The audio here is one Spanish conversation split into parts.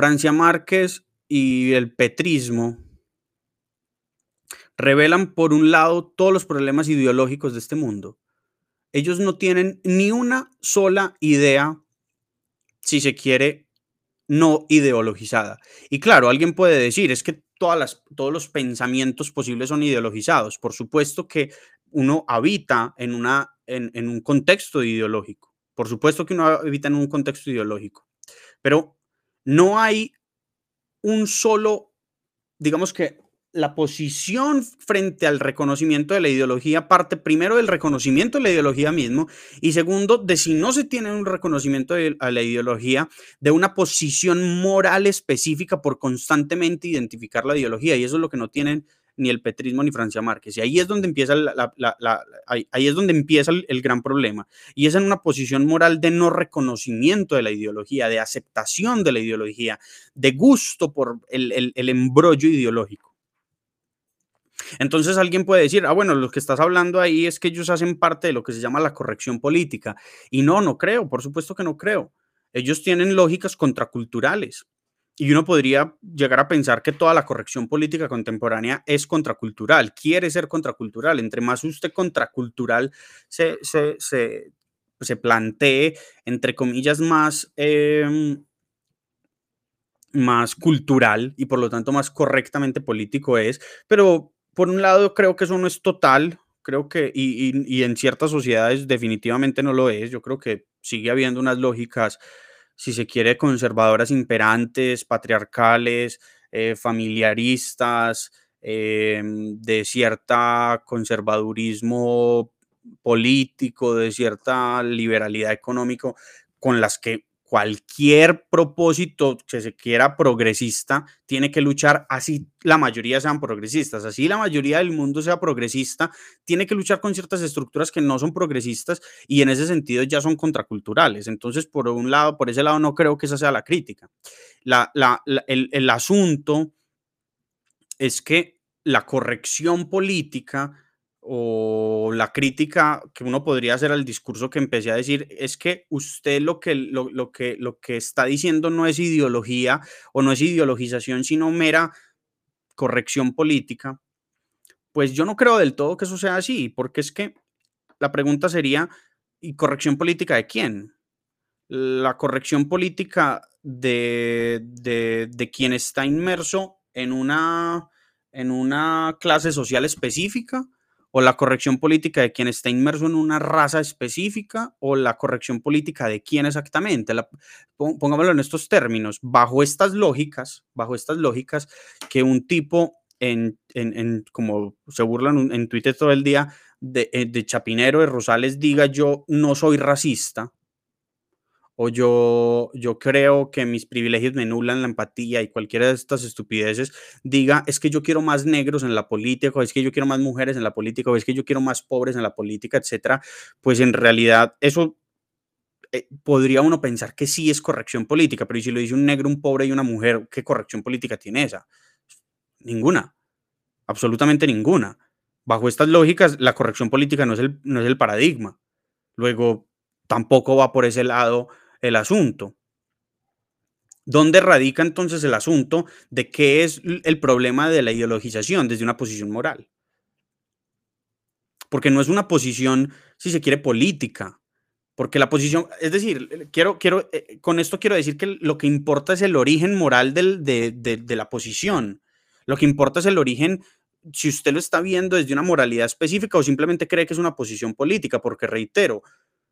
Francia Márquez y el petrismo revelan, por un lado, todos los problemas ideológicos de este mundo. Ellos no tienen ni una sola idea, si se quiere, no ideologizada. Y claro, alguien puede decir, es que todas todos los pensamientos posibles son ideologizados. Por supuesto que uno habita en, una, en, en un contexto ideológico. Por supuesto que uno habita en un contexto ideológico. Pero no hay un solo, digamos que la posición frente al reconocimiento de la ideología parte primero del reconocimiento de la ideología mismo y segundo de si no se tiene un reconocimiento de a la ideología de una posición moral específica por constantemente identificar la ideología y eso es lo que no tienen ni el petrismo ni Francia Márquez. Y ahí es donde empieza, ahí, es donde empieza el, gran problema. Y es en una posición moral de no reconocimiento de la ideología, de aceptación de la ideología, de gusto por el, el, el embrollo ideológico. Entonces alguien puede decir, ah, bueno, lo que estás hablando ahí es que ellos hacen parte de lo que se llama la corrección política. Y no, no creo, por supuesto que no creo. Ellos tienen lógicas contraculturales. Y uno podría llegar a pensar que toda la corrección política contemporánea es contracultural, quiere ser contracultural. Entre más usted contracultural se, se, se, plantee, entre comillas, más, em, más cultural y por lo tanto más correctamente político es. Pero por un lado creo que eso no es total, creo que, y, y, y en ciertas sociedades definitivamente no lo es. Yo creo que sigue habiendo unas lógicas si se quiere, conservadoras imperantes, patriarcales, eh, familiaristas, em, de cierta conservadurismo político, de cierta liberalidad económico, con las que cualquier propósito que se quiera progresista tiene que luchar, así la mayoría sean progresistas, así la mayoría del mundo sea progresista, tiene que luchar con ciertas estructuras que no son progresistas y en ese sentido ya son contraculturales. Entonces, por un lado, por ese lado no creo que esa sea la crítica. La, el, el asunto es que la corrección política o la crítica que uno podría hacer al discurso que empecé a decir es que usted lo que, lo, que, lo que está diciendo no es ideología o no es ideologización, sino mera corrección política, pues yo no creo del todo que eso sea así, porque es que la pregunta sería, ¿y corrección política de quién? La corrección política de, de, de quien está inmerso en una, en una clase social específica o la corrección política de quien está inmerso en una raza específica o la corrección política de quién exactamente. pongámoslo en estos términos, bajo estas lógicas, bajo estas lógicas, que un tipo en, en, como se burlan en Twitter todo el día, de, eh, de Chapinero, de Rosales, diga yo no soy racista, o yo, yo creo que mis privilegios me nulan la empatía y cualquiera de estas estupideces, diga, es que yo quiero más negros en la política, o es que yo quiero más mujeres en la política, o es que yo quiero más pobres en la política, etcétera, pues en realidad eso eh, podría uno pensar que sí es corrección política, pero ¿y si lo dice un negro, un pobre y una mujer, qué corrección política tiene esa? Ninguna, absolutamente ninguna. Bajo estas lógicas, la corrección política no es el, no es el paradigma. Luego, tampoco va por ese lado el asunto. ¿Dónde radica entonces el asunto de qué es el problema de la ideologización desde una posición moral? Porque no es una posición, si se quiere, política. Porque la posición, es decir, quiero, quiero, eh, con esto quiero decir que lo que importa es el origen moral de, de la posición. Lo que importa es el origen, si usted lo está viendo desde una moralidad específica o simplemente cree que es una posición política, porque reitero,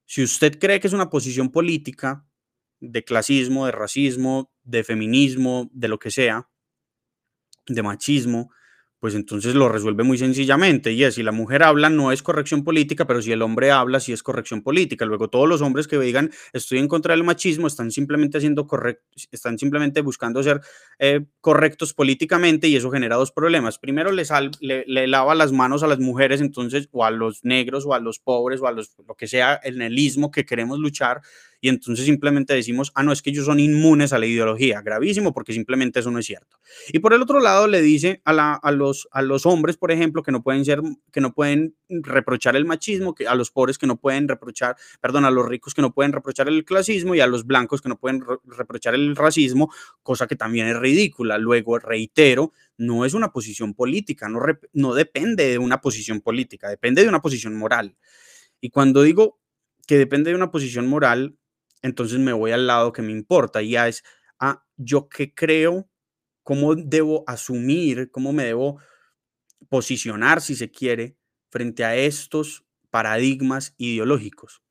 si usted cree que es una posición política de clasismo, de racismo, de feminismo, de lo que sea, de machismo, pues entonces lo resuelve muy sencillamente. Y es, si la mujer habla, no es corrección política, pero si el hombre habla, sí es corrección política. Luego, todos los hombres que digan estoy en contra del machismo están simplemente haciendo están simplemente buscando ser eh, correctos políticamente y eso genera dos problemas. Primero, le, le, lava las manos a las mujeres, entonces, o a los negros, o a los pobres, o a los, lo que sea, en el ismo que queremos luchar y entonces simplemente decimos, ah, no, es que ellos son inmunes a la ideología. Gravísimo porque simplemente eso no es cierto. Y por el otro lado le dice a, la, a, los, a los hombres, por ejemplo, que no pueden ser, que no pueden reprochar el machismo, que a los pobres que no pueden reprochar, perdón, a los ricos que no pueden reprochar el clasismo y a los blancos que no pueden reprochar el racismo, cosa que también es ridícula. Luego, reitero, no es una posición política, no, depende de una posición política, depende de una posición moral. Y cuando digo que depende de una posición moral, entonces me voy al lado que me importa, y ya es ah, yo qué creo, cómo debo asumir, cómo me debo posicionar, si se quiere, frente a estos paradigmas ideológicos.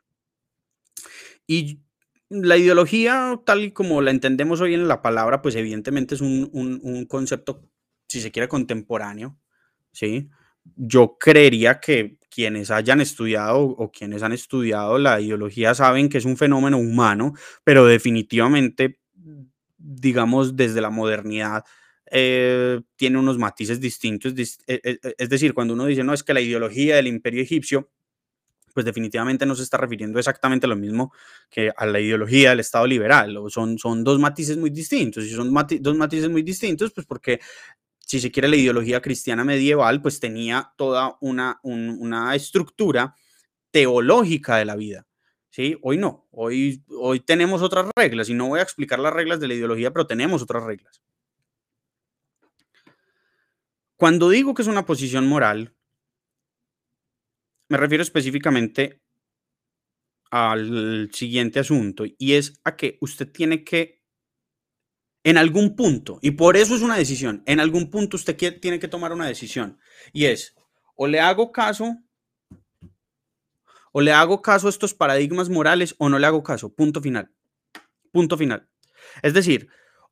Y la ideología, tal y como la entendemos hoy en la palabra, pues evidentemente es un, un concepto, si se quiere, contemporáneo, ¿sí? Yo creería que quienes hayan estudiado o quienes han estudiado la ideología saben que es un fenómeno humano, pero definitivamente, digamos, desde la modernidad eh, tiene unos matices distintos. E, e, e, es decir, cuando uno dice, no, es que la ideología del imperio egipcio, pues definitivamente no se está refiriendo exactamente a lo mismo que a la ideología del Estado liberal. O son, son dos matices muy distintos. Y son dos matices muy distintos, pues porque si se quiere, la ideología cristiana medieval, pues tenía toda una, una estructura teológica de la vida. ¿Sí? Hoy no, hoy, hoy tenemos otras reglas y no voy a explicar las reglas de la ideología, pero tenemos otras reglas. Cuando digo que es una posición moral, me refiero específicamente al siguiente asunto y es a que usted tiene que en algún punto, y por eso es una decisión, en algún punto usted tiene que tomar una decisión, y es, o le hago caso, o le hago caso a estos paradigmas morales, o no le hago caso, punto final, punto final. Es decir,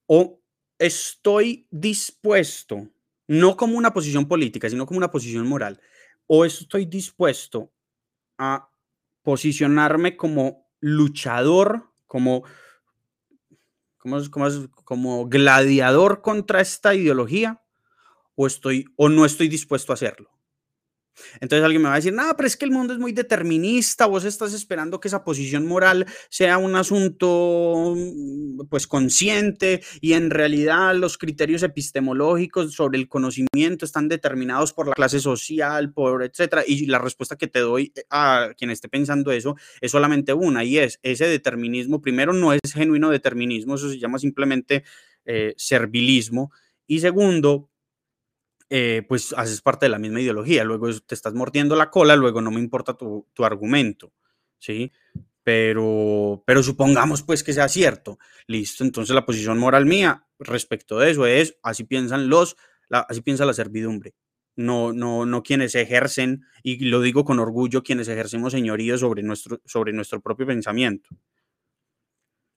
o estoy dispuesto, no como una posición política, sino como una posición moral, o estoy dispuesto a posicionarme como luchador, como como, gladiador contra esta ideología o, estoy, o no estoy dispuesto a hacerlo. Entonces alguien me va a decir, no, pero es que el mundo es muy determinista, vos estás esperando que esa posición moral sea un asunto mm, pues consciente y en realidad los criterios epistemológicos sobre el conocimiento están determinados por la clase social, por etcétera. Y la respuesta que te doy a quien esté pensando eso es solamente una y es ese determinismo, primero no es genuino determinismo, eso se llama simplemente eh, servilismo. Y segundo, eh, pues haces parte de la misma ideología, luego te estás mordiendo la cola, luego no me importa tu, argumento, ¿sí? Pero, pero supongamos pues que sea cierto, listo, entonces la posición moral mía respecto de eso es, así piensan los, así piensa la servidumbre, no, no, no quienes ejercen, y lo digo con orgullo, quienes ejercemos señorío sobre nuestro, sobre nuestro propio pensamiento.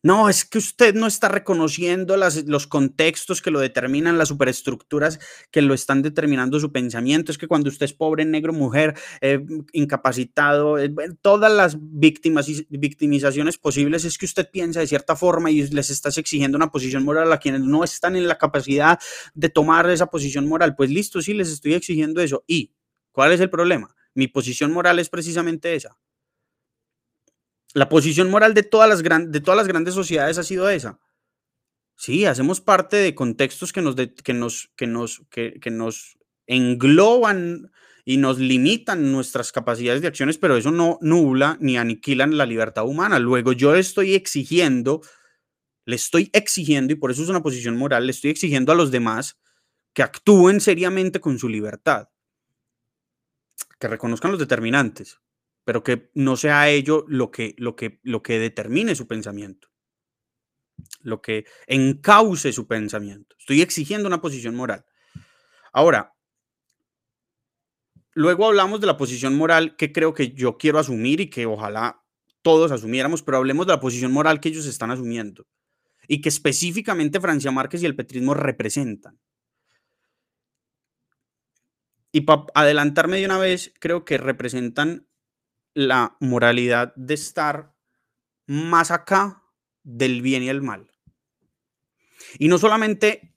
No, es que usted no está reconociendo los contextos que lo determinan, las superestructuras que lo están determinando su pensamiento. Es que cuando usted es pobre, negro, mujer, eh, incapacitado, eh, todas las víctimas victimizaciones posibles, es que usted piensa de cierta forma y les estás exigiendo una posición moral a quienes no están en la capacidad de tomar esa posición moral. Pues listo, sí, les estoy exigiendo eso. ¿Y cuál es el problema? Mi posición moral es precisamente esa la posición moral de todas las, de todas las grandes sociedades ha sido esa. Sí, hacemos parte de contextos que nos, que nos, que nos, que, nos engloban y nos limitan nuestras capacidades de acciones, pero eso no nubla ni aniquilan la libertad humana. Luego yo estoy exigiendo, le estoy exigiendo, y por eso es una posición moral, le estoy exigiendo a los demás que actúen seriamente con su libertad, que reconozcan los determinantes, pero que no sea ello lo que, lo que, lo que determine su pensamiento, lo que encauce su pensamiento. Estoy exigiendo una posición moral. Ahora, luego hablamos de la posición moral que creo que yo quiero asumir y que ojalá todos asumiéramos, pero hablemos de la posición moral que ellos están asumiendo y que específicamente Francia Márquez y el petrismo representan. Y para adelantarme de una vez, creo que representan la moralidad de estar más acá del bien y el mal. Y no solamente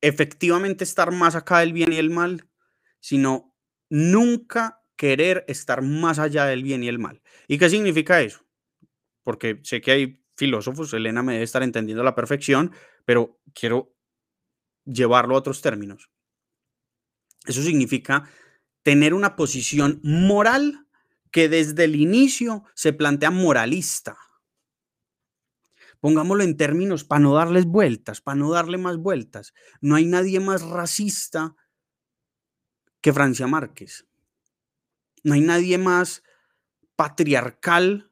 efectivamente estar más acá del bien y el mal, sino nunca querer estar más allá del bien y el mal. ¿Y qué significa eso? Porque sé que hay filósofos, Elena me debe estar entendiendo a la perfección, pero quiero llevarlo a otros términos. Eso significa tener una posición moral que desde el inicio se plantea moralista. Pongámoslo en términos para no darles vueltas, para no darle más vueltas. No hay nadie más racista que Francia Márquez. No hay nadie más patriarcal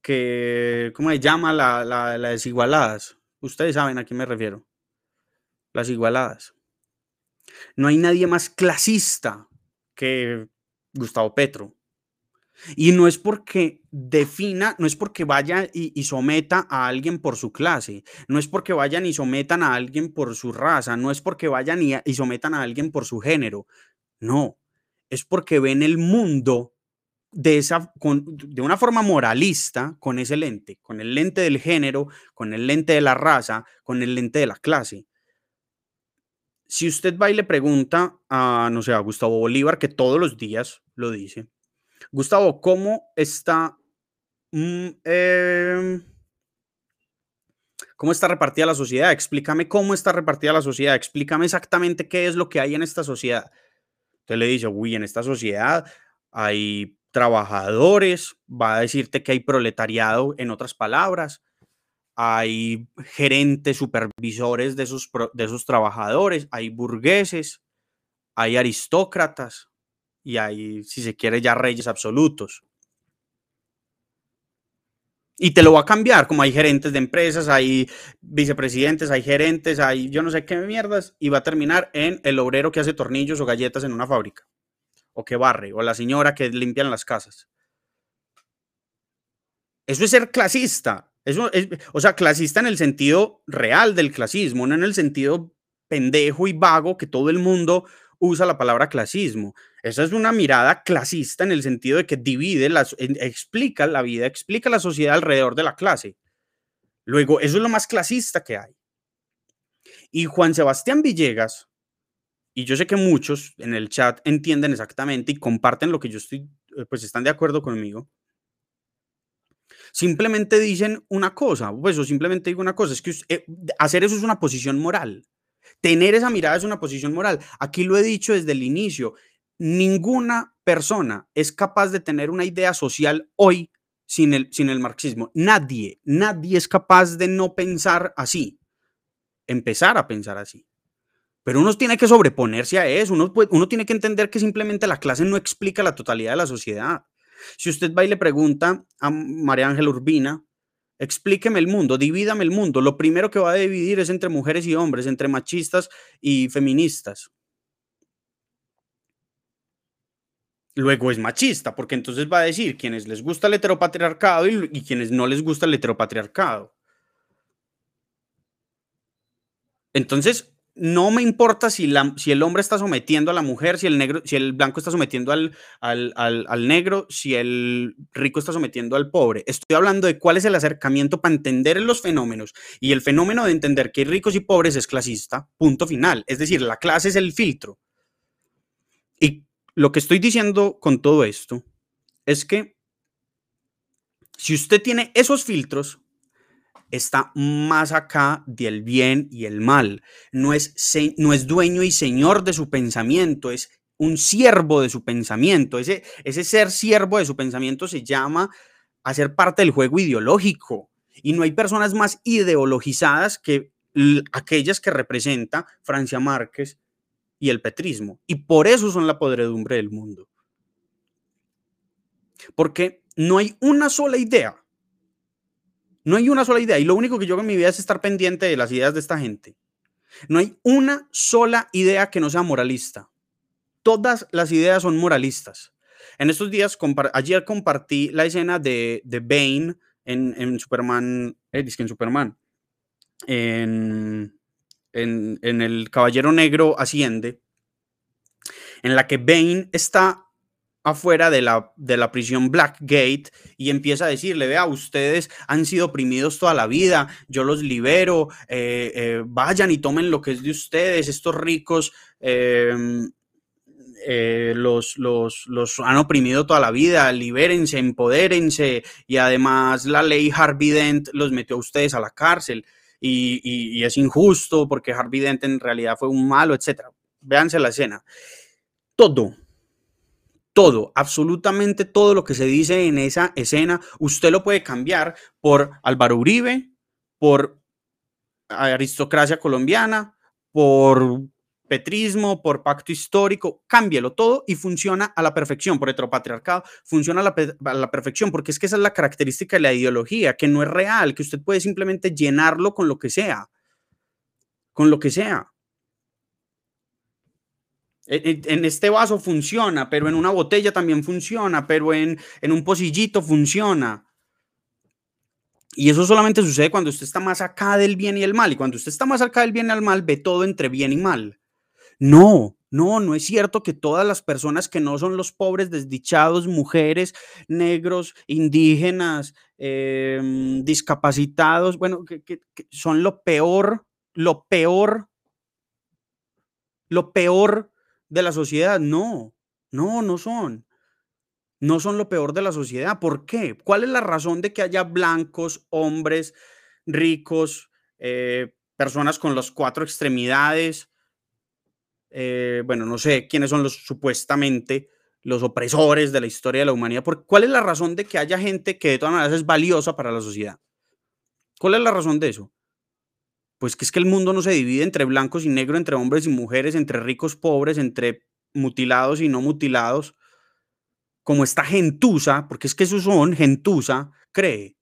que, ¿cómo se llama? La, la, desigualadas. Ustedes saben a quién me refiero. Las igualadas. No hay nadie más clasista que Gustavo Petro. Y no es porque defina, no es porque vaya y, someta a alguien por su clase, no es porque vayan y sometan a alguien por su raza, no es porque vayan y, sometan a alguien por su género. No, es porque ven el mundo de, esa, de una forma moralista con ese lente, con el lente del género, con el lente de la raza, con el lente de la clase. Si usted va y le pregunta a, no sé, a Gustavo Bolívar, que todos los días lo dice, Gustavo, ¿cómo está... Mm, em, ¿Cómo está repartida la sociedad? Explícame cómo está repartida la sociedad. Explícame exactamente qué es lo que hay en esta sociedad. Usted le dice, uy, en esta sociedad hay trabajadores, va a decirte que hay proletariado, en otras palabras, hay gerentes, supervisores de esos, de trabajadores, hay burgueses, hay aristócratas, y hay, si se quiere, ya reyes absolutos. Y te lo va a cambiar, como hay gerentes de empresas, hay vicepresidentes, hay gerentes, hay yo no sé qué mierdas, y va a terminar en el obrero que hace tornillos o galletas en una fábrica, o que barre, o la señora que limpia las casas. Eso es ser clasista. Eso es, o sea, clasista en el sentido real del clasismo, no en el sentido pendejo y vago que todo el mundo usa la palabra clasismo. Esa es una mirada clasista en el sentido de que divide, las, explica la vida, explica la sociedad alrededor de la clase. Luego, eso es lo más clasista que hay. Y Juan Sebastián Villegas, y yo sé que muchos en el chat entienden exactamente y comparten lo que yo estoy, eh, pues están de acuerdo conmigo. Simplemente dicen una cosa, pues o simplemente digo una cosa, es que eh, hacer eso es una posición moral. Tener esa mirada es una posición moral. Aquí lo he dicho desde el inicio. Ninguna persona es capaz de tener una idea social hoy sin el, sin el marxismo. Nadie, nadie es capaz de no pensar así. Empezar a pensar así. Pero uno tiene que sobreponerse a eso. Uno, uno tiene que entender que simplemente la clase no explica la totalidad de la sociedad. Si usted va y le pregunta a María Ángela Urbina, Explíqueme el mundo, divídame el mundo. Lo primero que va a dividir es entre mujeres y hombres, entre machistas y feministas. Luego es machista, porque entonces va a decir quienes les gusta el heteropatriarcado y, y quienes no les gusta el heteropatriarcado. Entonces, no me importa si, el hombre está sometiendo a la mujer, si el, negro, si el blanco está sometiendo al, al, negro, si el rico está sometiendo al pobre. Estoy hablando de cuál es el acercamiento para entender los fenómenos. Y el fenómeno de entender que ricos y pobres es clasista, punto final. Es decir, la clase es el filtro. Y lo que estoy diciendo con todo esto es que si usted tiene esos filtros, está más acá del bien y el mal. No es, no es dueño y señor de su pensamiento, es un siervo de su pensamiento. Ese, ese ser siervo de su pensamiento se llama hacer parte del juego ideológico. Y no hay personas más ideologizadas que aquellas que representa Francia Márquez y el petrismo. Y por eso son la podredumbre del mundo. Porque no hay una sola idea no hay una sola idea y lo único que yo hago en mi vida es estar pendiente de las ideas de esta gente. No hay una sola idea que no sea moralista. Todas las ideas son moralistas. En estos días, ayer compartí la escena de, de Bane en, en Superman, eh, en Superman, en, en, El Caballero Negro Asciende, en la que Bane está afuera de la, de la prisión Blackgate y empieza a decirle, vea, ustedes han sido oprimidos toda la vida, yo los libero, eh, eh, vayan y tomen lo que es de ustedes, estos ricos em, eh, los, los, los, han oprimido toda la vida, libérense, empodérense y además la ley Harvey Dent los metió a ustedes a la cárcel y, es injusto porque Harvey Dent en realidad fue un malo, etc. véanse la escena. Todo, todo, absolutamente todo lo que se dice en esa escena, usted lo puede cambiar por Álvaro Uribe, por aristocracia colombiana, por petrismo, por pacto histórico, cámbielo todo y funciona a la perfección, por heteropatriarcado, funciona a la, a la, perfección, porque es que esa es la característica de la ideología, que no es real, que usted puede simplemente llenarlo con lo que sea, con lo que sea. En este vaso funciona, pero en una botella también funciona, pero en, en un pocillito funciona. Y eso solamente sucede cuando usted está más acá del bien y el mal. Y cuando usted está más acá del bien y el mal, ve todo entre bien y mal. No, no, no es cierto que todas las personas que no son los pobres, desdichados, mujeres, negros, indígenas, em, discapacitados, bueno, que son lo peor, lo peor, lo peor de la sociedad. No, no, no son. No son lo peor de la sociedad. ¿Por qué? ¿Cuál es la razón de que haya blancos, hombres, ricos, eh, personas con las cuatro extremidades? Eh, bueno, no sé quiénes son los supuestamente los opresores de la historia de la humanidad. ¿Cuál es la razón de que haya gente que de todas maneras es valiosa para la sociedad? ¿Cuál es la razón de eso? Pues que es que el mundo no se divide entre blancos y negros, entre hombres y mujeres, entre ricos, pobres, entre mutilados y no mutilados, como esta gentuza, porque es que esos son gentuza, cree.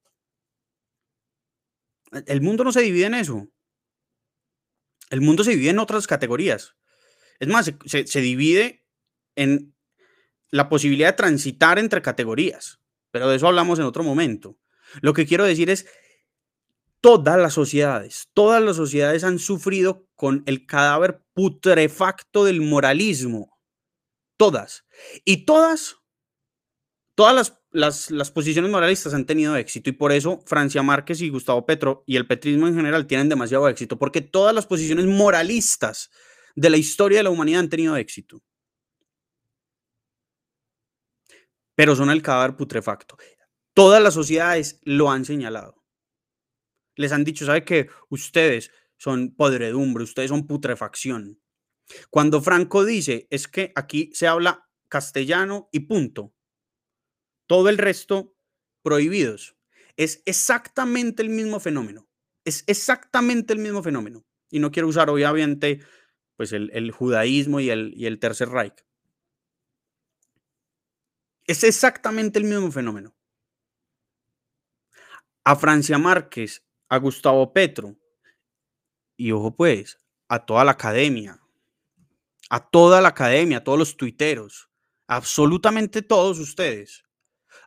El mundo no se divide en eso. El mundo se divide en otras categorías. Es más, se, se divide en la posibilidad de transitar entre categorías, pero de eso hablamos en otro momento. Lo que quiero decir es todas las sociedades, todas las sociedades han sufrido con el cadáver putrefacto del moralismo. Todas. Y todas, todas las, las, las, posiciones moralistas han tenido éxito. Y por eso Francia Márquez y Gustavo Petro y el petrismo en general tienen demasiado éxito. Porque todas las posiciones moralistas de la historia de la humanidad han tenido éxito. Pero son el cadáver putrefacto. Todas las sociedades lo han señalado les han dicho, ¿sabe qué? Ustedes son podredumbre, ustedes son putrefacción. Cuando Franco dice, es que aquí se habla castellano y punto. Todo el resto prohibidos. Es exactamente el mismo fenómeno. Es exactamente el mismo fenómeno. Y no quiero usar, obviamente, pues el, el judaísmo y el, y el Tercer Reich. Es exactamente el mismo fenómeno. A Francia Márquez a Gustavo Petro y ojo pues, a toda la academia, a toda la academia, a todos los tuiteros, absolutamente todos ustedes.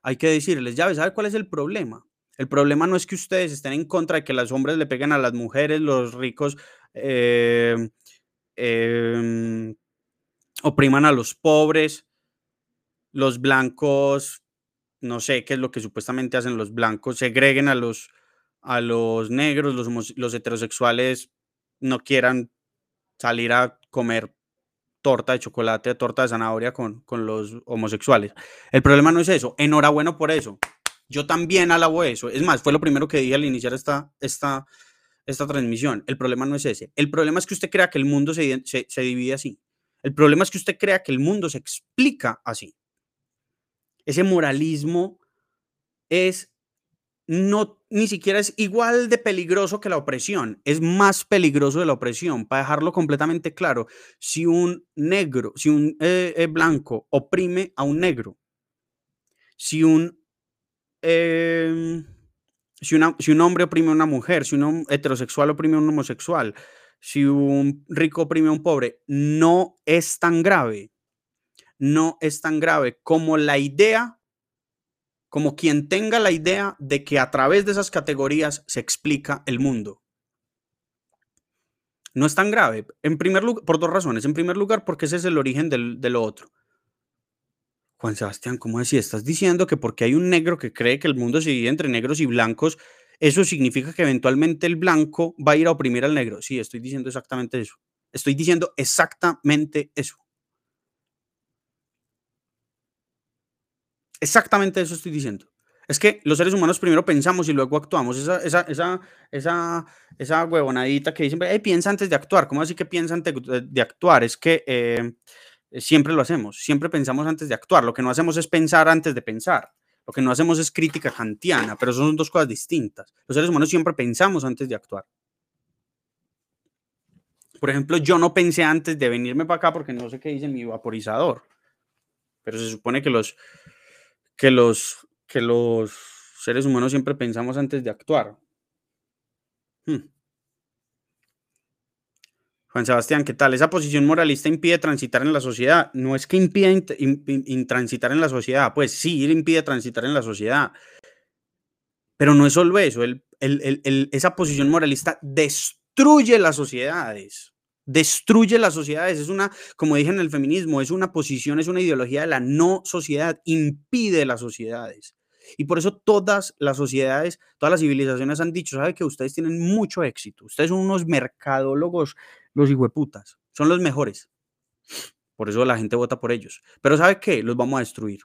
Hay que decirles, ya ¿sabe cuál es el problema? El problema no es que ustedes estén en contra de que los hombres le peguen a las mujeres, los ricos eh, em, opriman a los pobres, los blancos, no sé qué es lo que supuestamente hacen los blancos, segreguen a los a los negros, los, los heterosexuales no quieran salir a comer torta de chocolate, torta de zanahoria con, con los homosexuales. El problema no es eso. Enhorabuena por eso. Yo también alabo eso. Es más, fue lo primero que dije al iniciar esta, esta, esta transmisión. El problema no es ese. El problema es que usted crea que el mundo se, se, se divide así. El problema es que usted crea que el mundo se explica así. Ese moralismo es no ni siquiera es igual de peligroso que la opresión, es más peligroso de la opresión. Para dejarlo completamente claro, si un negro, si un eh, eh, blanco oprime a un negro, si un, em, si, si un hombre oprime a una mujer, si un heterosexual oprime a un homosexual, si un rico oprime a un pobre, no es tan grave, no es tan grave como la idea como quien tenga la idea de que a través de esas categorías se explica el mundo. No es tan grave, en primer lugar, por dos razones. En primer lugar, porque ese es el origen de lo otro. Juan Sebastián, ¿cómo decía? Estás diciendo que porque hay un negro que cree que el mundo se divide entre negros y blancos, eso significa que eventualmente el blanco va a ir a oprimir al negro. Sí, estoy diciendo exactamente eso. Estoy diciendo exactamente eso. Exactamente eso estoy diciendo. Es que los seres humanos primero pensamos y luego actuamos. Esa, esa, esa, esa, esa huevonadita que dicen, piensa antes de actuar. ¿Cómo así que piensa antes de, actuar? Es que eh, siempre lo hacemos, siempre pensamos antes de actuar. Lo que no hacemos es pensar antes de pensar. Lo que no hacemos es crítica kantiana, pero son dos cosas distintas. Los seres humanos siempre pensamos antes de actuar. Por ejemplo, yo no pensé antes de venirme para acá porque no sé qué dice mi vaporizador. Pero se supone que los, que los que los seres humanos siempre pensamos antes de actuar. Hmm. Juan Sebastián, ¿qué tal? Esa posición moralista impide transitar en la sociedad. No es que impida transitar en la sociedad, pues sí, impide transitar en la sociedad. Pero no es solo eso, esa posición moralista destruye las sociedades. Destruye las sociedades. Es una, como dije en el feminismo, es una posición, es una ideología de la no sociedad, impide las sociedades. Y por eso todas las sociedades, todas las civilizaciones han dicho, ¿sabe que ustedes tienen mucho éxito? Ustedes son unos mercadólogos, los hijueputas, son los mejores. Por eso la gente vota por ellos. Pero ¿sabe qué? Los vamos a destruir.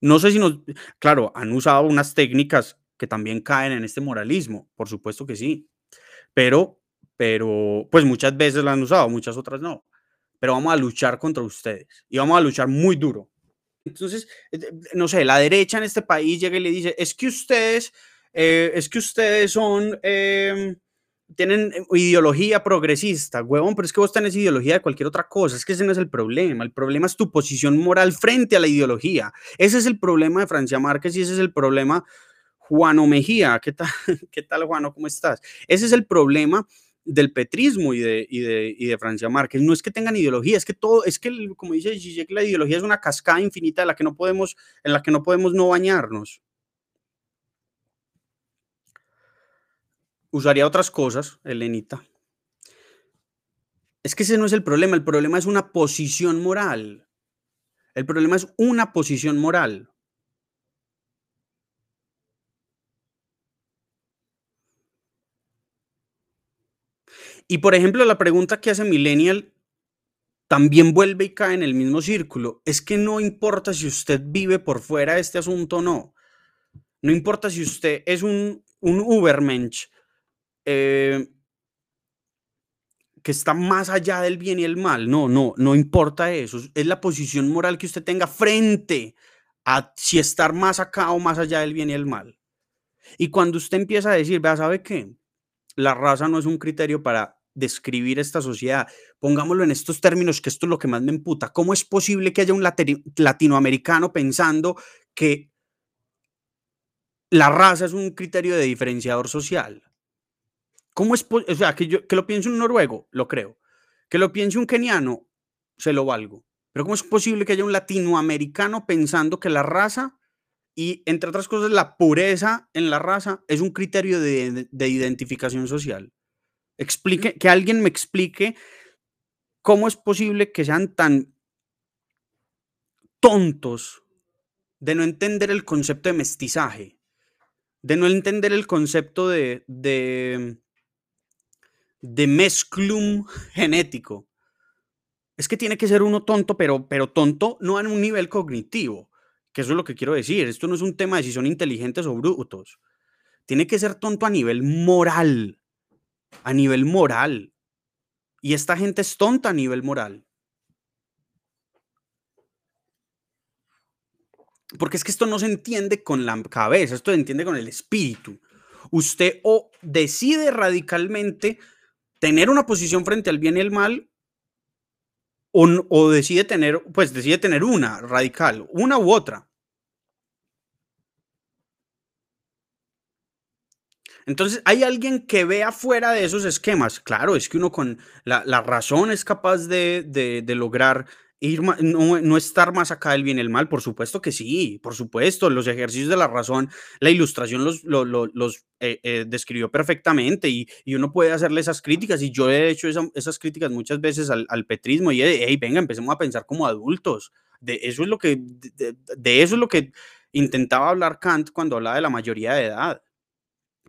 No sé si nos... Claro, han usado unas técnicas que también caen en este moralismo, por supuesto que sí. Pero, pero, pues muchas veces la han usado, muchas otras no. Pero vamos a luchar contra ustedes y vamos a luchar muy duro entonces, eh, no sé, la derecha en este país llega y le dice, es que ustedes, eh, es que ustedes son, em, tienen eh, ideología progresista, huevón, pero es que vos tenés ideología de cualquier otra cosa, es que ese no es el problema, el problema es tu posición moral frente a la ideología. Ese es el problema de Francia Márquez y ese es el problema Juano Mejía. ¿Qué tal, qué tal Juano? ¿Cómo estás? Ese es el problema del petrismo y de, y de, y de, Francia Márquez. No es que tengan ideología, es que todo, es que, como dice Zizek, la ideología es una cascada infinita la que no podemos, en la que no podemos no bañarnos. Usaría otras cosas, Elenita. Es que ese no es el problema, el problema es una posición moral. El problema es una posición moral. Y por ejemplo, la pregunta que hace Millennial también vuelve y cae en el mismo círculo. Es que no importa si usted vive por fuera de este asunto o no. No importa si usted es un, un Ubermensch eh, que está más allá del bien y el mal. No, no, no importa eso. Es la posición moral que usted tenga frente a si estar más acá o más allá del bien y el mal. Y cuando usted empieza a decir, vea, ¿sabe qué? la raza no es un criterio para describir esta sociedad. Pongámoslo en estos términos, que esto es lo que más me emputa. ¿Cómo es posible que haya un latinoamericano pensando que la raza es un criterio de diferenciador social? ¿Cómo es O sea, que, yo, que lo piense un noruego, lo creo. Que lo piense un keniano, se lo valgo. Pero ¿cómo es posible que haya un latinoamericano pensando que la raza y entre otras cosas, la pureza en la raza es un criterio de, identificación social. Explique, que alguien me explique cómo es posible que sean tan tontos de no entender el concepto de mestizaje, de no entender el concepto de, de, de mezclum genético. Es que tiene que ser uno tonto, pero, pero tonto no en un nivel cognitivo, que eso es lo que quiero decir. Esto no es un tema de si son inteligentes o brutos. Tiene que ser tonto a nivel moral. A nivel moral. Y esta gente es tonta a nivel moral. Porque es que esto no se entiende con la cabeza, esto se entiende con el espíritu. Usted o decide radicalmente tener una posición frente al bien y el mal o, decide tener, pues decide tener una radical, una u otra. Entonces, ¿hay alguien que vea fuera de esos esquemas? Claro, es que uno con la, razón es capaz de, lograr ir, no, estar más acá del bien y el mal. Por supuesto que sí, por supuesto. Los ejercicios de la razón, la ilustración los, los, eh, eh, describió perfectamente y, uno puede hacerle esas críticas. Y yo he hecho esas críticas muchas veces al, petrismo y, hey, venga, empecemos a pensar como adultos. De eso es lo que, de eso es lo que intentaba hablar Kant cuando hablaba de la mayoría de edad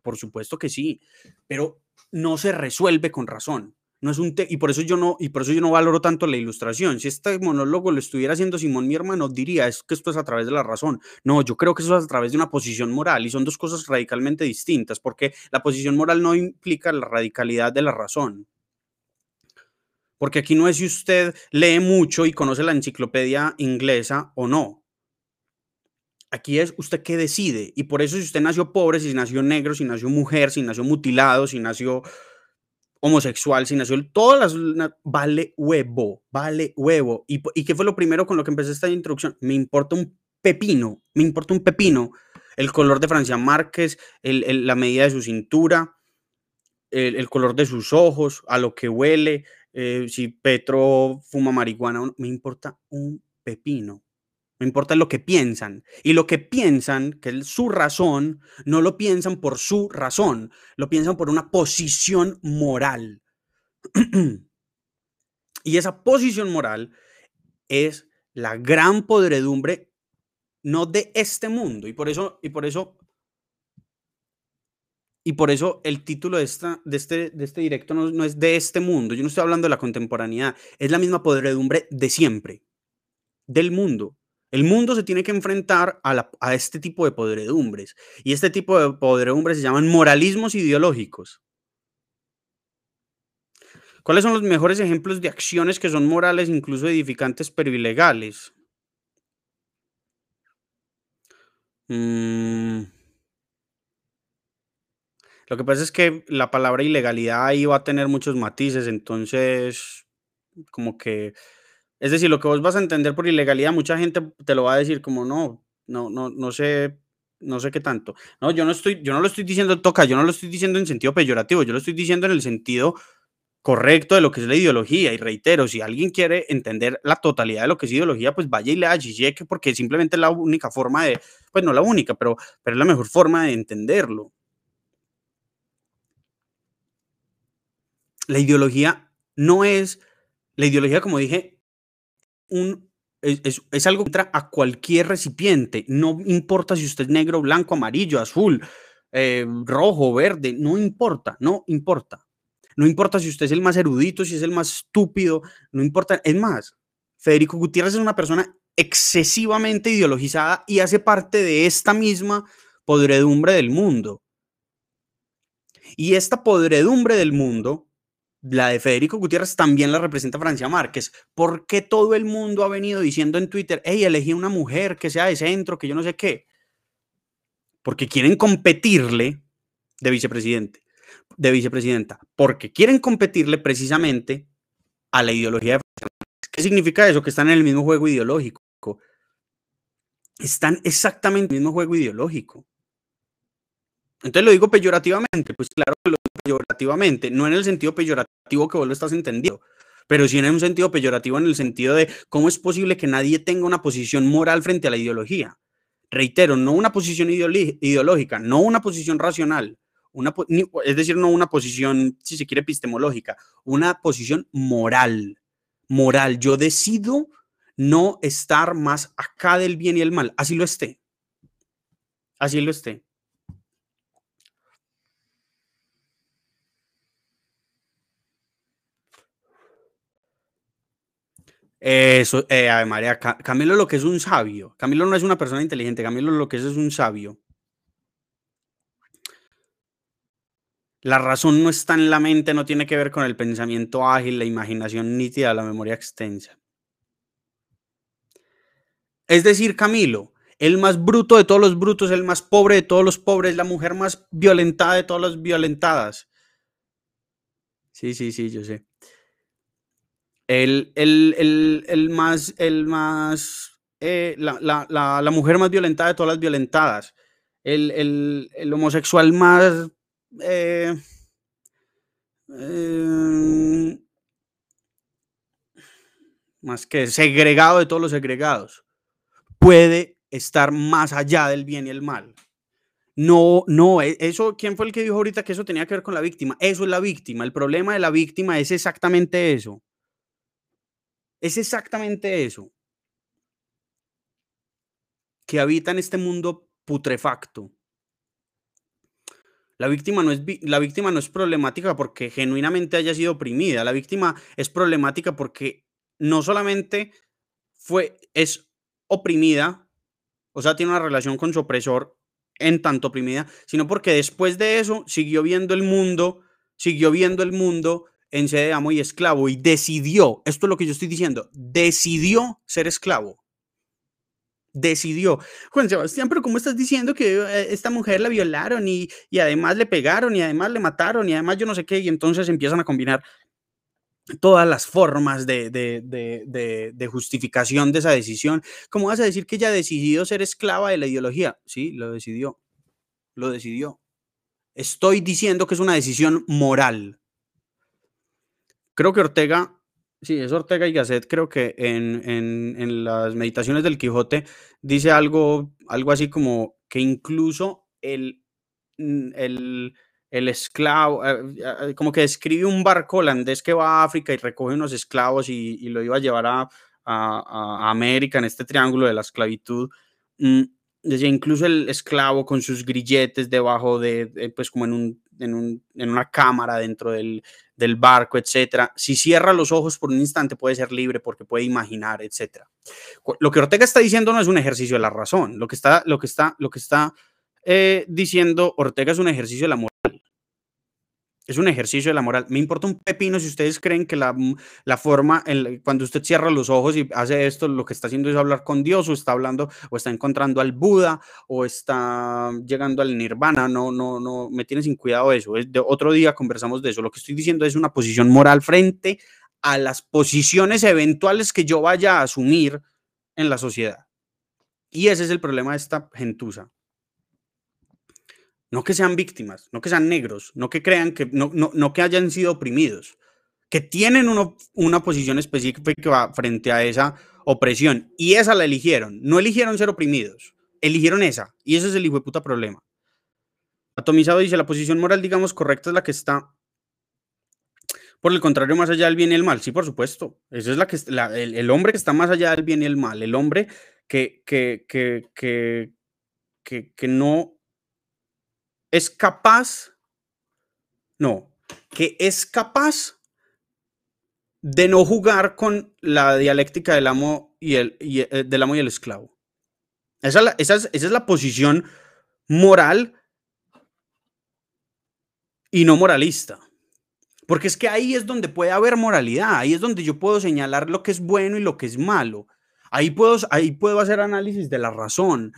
por supuesto que sí, pero no se resuelve con razón. No es un y por eso yo no y por eso yo no valoro tanto la ilustración. Si este monólogo lo estuviera haciendo Simón, mi hermano, diría es que esto es a través de la razón. No, yo creo que eso es a través de una posición moral y son dos cosas radicalmente distintas, porque la posición moral no implica la radicalidad de la razón. Porque aquí no es si usted lee mucho y conoce la enciclopedia inglesa o no. Aquí es usted qué decide. Y por eso si usted nació pobre, si nació negro, si nació mujer, si nació mutilado, si nació homosexual, si nació todas las... Vale huevo, vale huevo. ¿Y, ¿Y qué fue lo primero con lo que empecé esta introducción? Me importa un pepino, me importa un pepino. El color de Francia Márquez, la medida de su cintura, el, el, color de sus ojos, a lo que huele, eh, si Petro fuma marihuana, me importa un pepino. Me importa lo que piensan. Y lo que piensan, que es su razón, no lo piensan por su razón, lo piensan por una posición moral. y esa posición moral es la gran podredumbre, no de este mundo. Y por eso, y por eso, y por eso el título de, esta, de, este, de este directo no, no es de este mundo. Yo no estoy hablando de la contemporaneidad. Es la misma podredumbre de siempre, del mundo. El mundo se tiene que enfrentar a, este tipo de podredumbres. Y este tipo de podredumbres se llaman moralismos ideológicos. ¿Cuáles son los mejores ejemplos de acciones que son morales, incluso edificantes, pero ilegales? Mm. Lo que pasa es que la palabra ilegalidad ahí va a tener muchos matices, entonces como que es decir, lo que vos vas a entender por ilegalidad, mucha gente te lo va a decir como no, no, no, no sé, no sé qué tanto. No, yo no estoy, yo no lo estoy diciendo toca, yo no lo estoy diciendo en sentido peyorativo, yo lo estoy diciendo en el sentido correcto de lo que es la ideología. Y reitero, si alguien quiere entender la totalidad de lo que es ideología, pues vaya y lea Zizek, porque simplemente es la única forma de, pues no la única, pero, pero es la mejor forma de entenderlo. La ideología no es, la ideología, como dije, es, algo que entra a cualquier recipiente. No importa si usted es negro, blanco, amarillo, azul, eh, rojo, verde, no importa, no importa. No importa si usted es el más erudito, si es el más estúpido, no importa. Es más, Federico Gutiérrez es una persona excesivamente ideologizada y hace parte de esta misma podredumbre del mundo. Y esta podredumbre del mundo la de Federico Gutiérrez también la representa Francia Márquez. ¿Por qué todo el mundo ha venido diciendo en Twitter, hey, elegí una mujer que sea de centro, que yo no sé qué? Porque quieren competirle de vicepresidente, de vicepresidenta, porque quieren competirle precisamente a la ideología de Francia Márquez. ¿Qué significa eso? Que están en el mismo juego ideológico. Están exactamente en el mismo juego ideológico. Entonces lo digo peyorativamente, pues claro que lo peyorativamente, no en el sentido peyorativo que vos lo estás entendiendo, pero sí en un sentido peyorativo en el sentido de cómo es posible que nadie tenga una posición moral frente a la ideología. Reitero, no una posición ideológica, no una posición racional, una, es decir, no una posición, si se quiere, epistemológica, una posición moral. Moral, yo decido no estar más acá del bien y el mal, así lo esté. Así lo esté. Eso, eh, María, Camilo lo que es un sabio. Camilo no es una persona inteligente, Camilo lo que es es un sabio. La razón no está en la mente, no tiene que ver con el pensamiento ágil, la imaginación nítida, la memoria extensa. Es decir, Camilo, el más bruto de todos los brutos, el más pobre de todos los pobres, la mujer más violentada de todas las violentadas. Sí, sí, sí, yo sé. El, el, más, el más, eh, la, la, la, mujer más violentada de todas las violentadas. El, homosexual más, eh, eh, más que segregado de todos los segregados. Puede estar más allá del bien y el mal. No, no, e, eso, ¿quién fue el que dijo ahorita que eso tenía que ver con la víctima? Eso es la víctima. El problema de la víctima es exactamente eso. Es exactamente eso. Que habita en este mundo putrefacto. La víctima, no es, la víctima no es problemática porque genuinamente haya sido oprimida. La víctima es problemática porque no solamente fue, es oprimida, o sea, tiene una relación con su opresor en tanto oprimida, sino porque después de eso siguió viendo el mundo, siguió viendo el mundo en sede de amo y esclavo y decidió, esto es lo que yo estoy diciendo, decidió ser esclavo. Decidió. Juan Sebastián, pero ¿cómo estás diciendo que eh, esta mujer la violaron y, y además le pegaron y además le mataron y además yo no sé qué? Y entonces empiezan a combinar todas las formas de, de, justificación de esa decisión. ¿Cómo vas a decir que ella decidió ser esclava de la ideología? Sí, lo decidió. Lo decidió. Estoy diciendo que es una decisión moral. Creo que Ortega, sí, es Ortega y Gasset, creo que en, las meditaciones del Quijote dice algo, algo así como que incluso el, el el esclavo, eh, eh, como que describe un barco holandés que va a África y recoge unos esclavos y, lo iba a llevar a, América en este triángulo de la esclavitud. Mm, decía, incluso el esclavo con sus grilletes debajo de, pues como en, un, en, una cámara dentro del, del, barco, etcétera. Si cierra los ojos por un instante puede ser libre porque puede imaginar, etcétera. Lo que Ortega está diciendo no es un ejercicio de la razón. Lo que está, lo que está, lo que está eh, diciendo Ortega es un ejercicio de la moral. Es un ejercicio de la moral. Me importa un pepino si ustedes creen que la, mm, la forma, cuando usted cierra los ojos y hace esto, lo que está haciendo es hablar con Dios, o está hablando, o está encontrando al Buda, o está llegando al Nirvana. No, no, no, me tiene sin cuidado eso. de otro día conversamos de eso. Lo que estoy diciendo es una posición moral frente a las posiciones eventuales que yo vaya a asumir en la sociedad. Y ese es el problema de esta gentuza no que sean víctimas, no que sean negros, no que crean que, no, no, que hayan sido oprimidos, que tienen una posición específica frente a esa opresión y esa la eligieron, no eligieron ser oprimidos, eligieron esa y ese es el hijo de puta problema. Atomizado dice, la posición moral, digamos, correcta es la que está por el contrario, más allá del bien y el mal. Sí, por supuesto. Eso es la que el, hombre que está más allá del bien y el mal. El hombre que, que, que, que, que no es capaz, no, que es capaz de no jugar con la dialéctica del amo y el, eh, del amo y el esclavo. Esa es, la, posición moral y no moralista. Porque es que ahí es donde puede haber moralidad, ahí es donde yo puedo señalar lo que es bueno y lo que es malo. Ahí puedo, ahí puedo hacer análisis de la razón,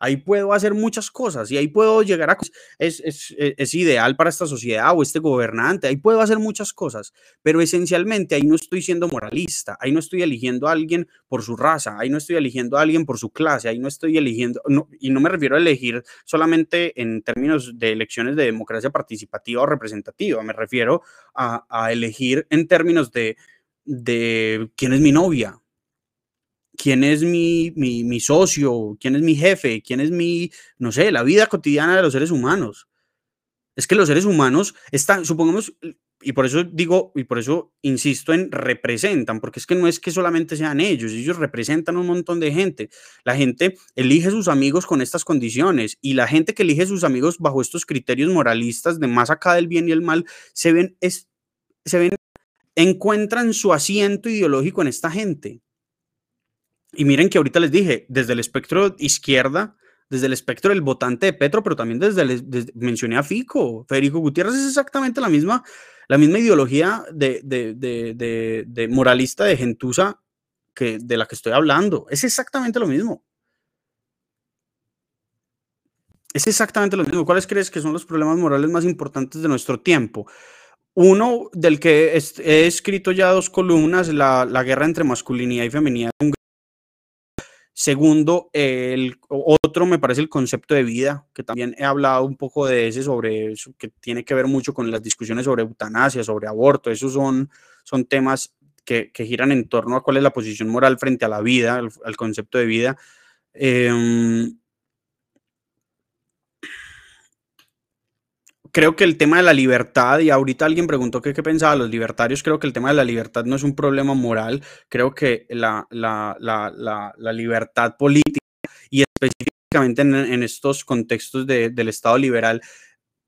ahí puedo hacer muchas cosas y ahí puedo llegar a... Es, es, e, es, ideal para esta sociedad o este gobernante, ahí puedo hacer muchas cosas, pero esencialmente ahí no estoy siendo moralista, ahí no estoy eligiendo a alguien por su raza, ahí no estoy eligiendo a alguien por su clase, ahí no estoy eligiendo, y no me refiero a elegir solamente en términos de elecciones de democracia participativa o representativa, me refiero a, a elegir en términos de, de quién es mi novia, quién es mi, mi, socio, quién es mi jefe, quién es mi, no sé, la vida cotidiana de los seres humanos. Es que los seres humanos están, supongamos, y por eso digo, y por eso insisto en representan, porque es que no es que solamente sean ellos, ellos representan un montón de gente. La gente elige sus amigos con estas condiciones y la gente que elige sus amigos bajo estos criterios moralistas de más acá del bien y el mal, se ven, es, se ven, encuentran su asiento ideológico en esta gente. Y miren que ahorita les dije, desde el espectro izquierda, desde el espectro del votante de Petro, pero también desde, el, mencioné a Fico. Federico Gutiérrez es exactamente la misma, la misma ideología de, de, moralista de gentuza que, de la que estoy hablando. Es exactamente lo mismo. Es exactamente lo mismo. ¿Cuáles crees que son los problemas morales más importantes de nuestro tiempo? Uno del que he escrito ya dos columnas, la, la guerra entre masculinidad y feminidad, un Segundo, el otro me parece el concepto de vida, que también he hablado un poco de ese sobre eso, que tiene que ver mucho con las discusiones sobre eutanasia, sobre aborto. Esos son, son temas que, giran en torno a cuál es la posición moral frente a la vida, al, concepto de vida. Em, creo que el tema de la libertad, y ahorita alguien preguntó qué, qué pensaba los libertarios, creo que el tema de la libertad no es un problema moral, creo que la, la, la, la libertad política y específicamente en, estos contextos de, del Estado liberal,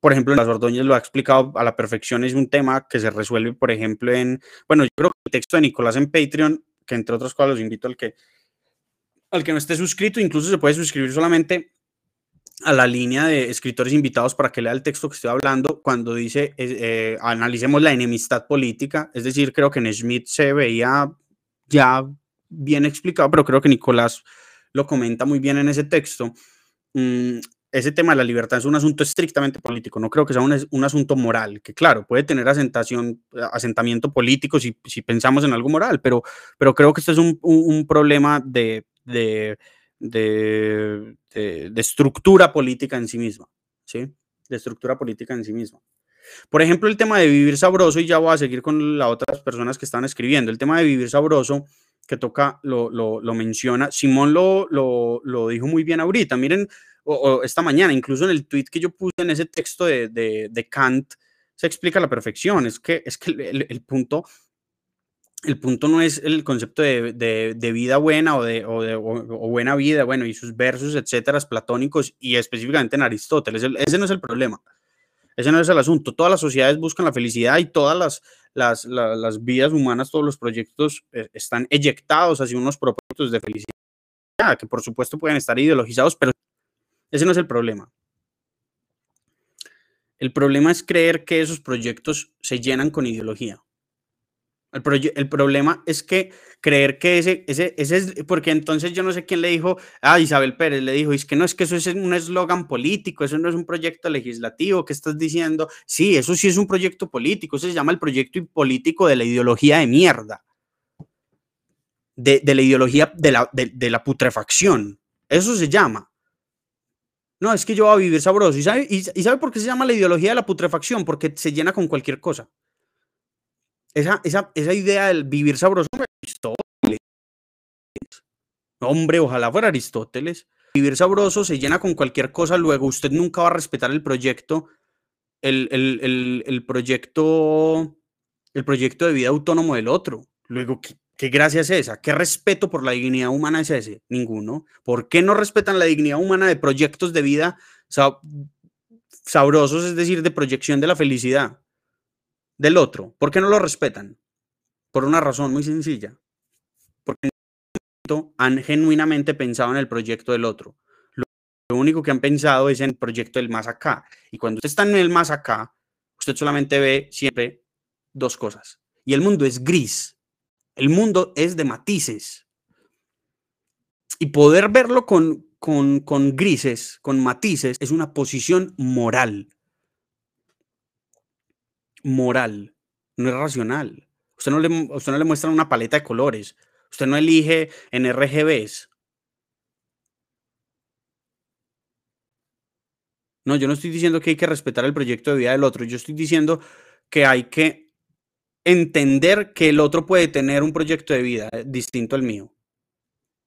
por ejemplo, las Ordóñez lo ha explicado a la perfección, es un tema que se resuelve, por ejemplo, en, bueno, yo creo que el texto de Nicolás en Patreon, que entre otras cosas los invito al que, al que no esté suscrito, incluso se puede suscribir solamente a la línea de escritores invitados para que lea el texto que estoy hablando cuando dice eh, analicemos la enemistad política, es decir, creo que en Schmidt se veía ya bien explicado, pero creo que Nicolás lo comenta muy bien en ese texto. Mm, ese tema de la libertad es un asunto estrictamente político, no creo que sea un, un asunto moral, que claro, puede tener asentación, asentamiento político si, si, pensamos en algo moral, pero, pero creo que este es un, un, problema de, de, de, de, estructura política en sí misma, ¿sí? De estructura política en sí misma. Por ejemplo, el tema de vivir sabroso, y ya voy a seguir con las otras personas que están escribiendo, el tema de vivir sabroso que toca lo, lo, lo menciona, Simón lo, lo, lo dijo muy bien ahorita, miren o, esta mañana, incluso en el tweet que yo puse en ese texto de, de, Kant, se explica a la perfección. Es que, es que el, punto, el punto no es el concepto de, de vida buena o de, o de buena vida, bueno, y sus versos, etcétera, platónicos, y específicamente en Aristóteles. ese no es el problema. Ese no es el asunto. Todas las sociedades buscan la felicidad y todas las, las, las, vidas humanas, todos los proyectos eh, están eyectados hacia unos propósitos de felicidad, que por supuesto pueden estar ideologizados, pero ese no es el problema. El problema es creer que esos proyectos se llenan con ideología. El, problema es que creer que ese, ese, ese es, porque entonces yo no sé quién le dijo, ah, Isabel Pérez le dijo, es que no es que eso es un eslogan político, eso no es un proyecto legislativo, ¿qué estás diciendo? Sí, eso sí es un proyecto político, eso se llama el proyecto político de la ideología de mierda, de, la ideología de la, de la putrefacción, eso se llama. No, es que yo voy a vivir sabroso. ¿Y sabe, y, sabe por qué se llama la ideología de la putrefacción? Porque se llena con cualquier cosa. Esa, esa, esa idea del vivir sabroso, Aristóteles. Hombre, ojalá fuera Aristóteles. Vivir sabroso se llena con cualquier cosa, luego usted nunca va a respetar el proyecto, el, el, el, el proyecto, el proyecto de vida autónomo del otro. Luego, ¿qué, ¿Qué gracia es esa? ¿Qué respeto por la dignidad humana es ese? Ninguno. ¿Por qué no respetan la dignidad humana de proyectos de vida sabrosos, es decir, de proyección de la felicidad del otro? ¿Por qué no lo respetan? Por una razón muy sencilla. Porque han genuinamente pensado en el proyecto del otro. Lo único que han pensado es en el proyecto del más acá. Y cuando usted está en el más acá, usted solamente ve siempre dos cosas. Y el mundo es gris el mundo es de matices. Y poder verlo con, con, grises, con matices, es una posición moral. Moral, no es racional. Usted no, le, usted no le muestra una paleta de colores. Usted no elige en RGBs. No, yo no estoy diciendo que hay que respetar el proyecto de vida del otro. Yo estoy diciendo que hay que entender que el otro puede tener un proyecto de vida eh, distinto al mío.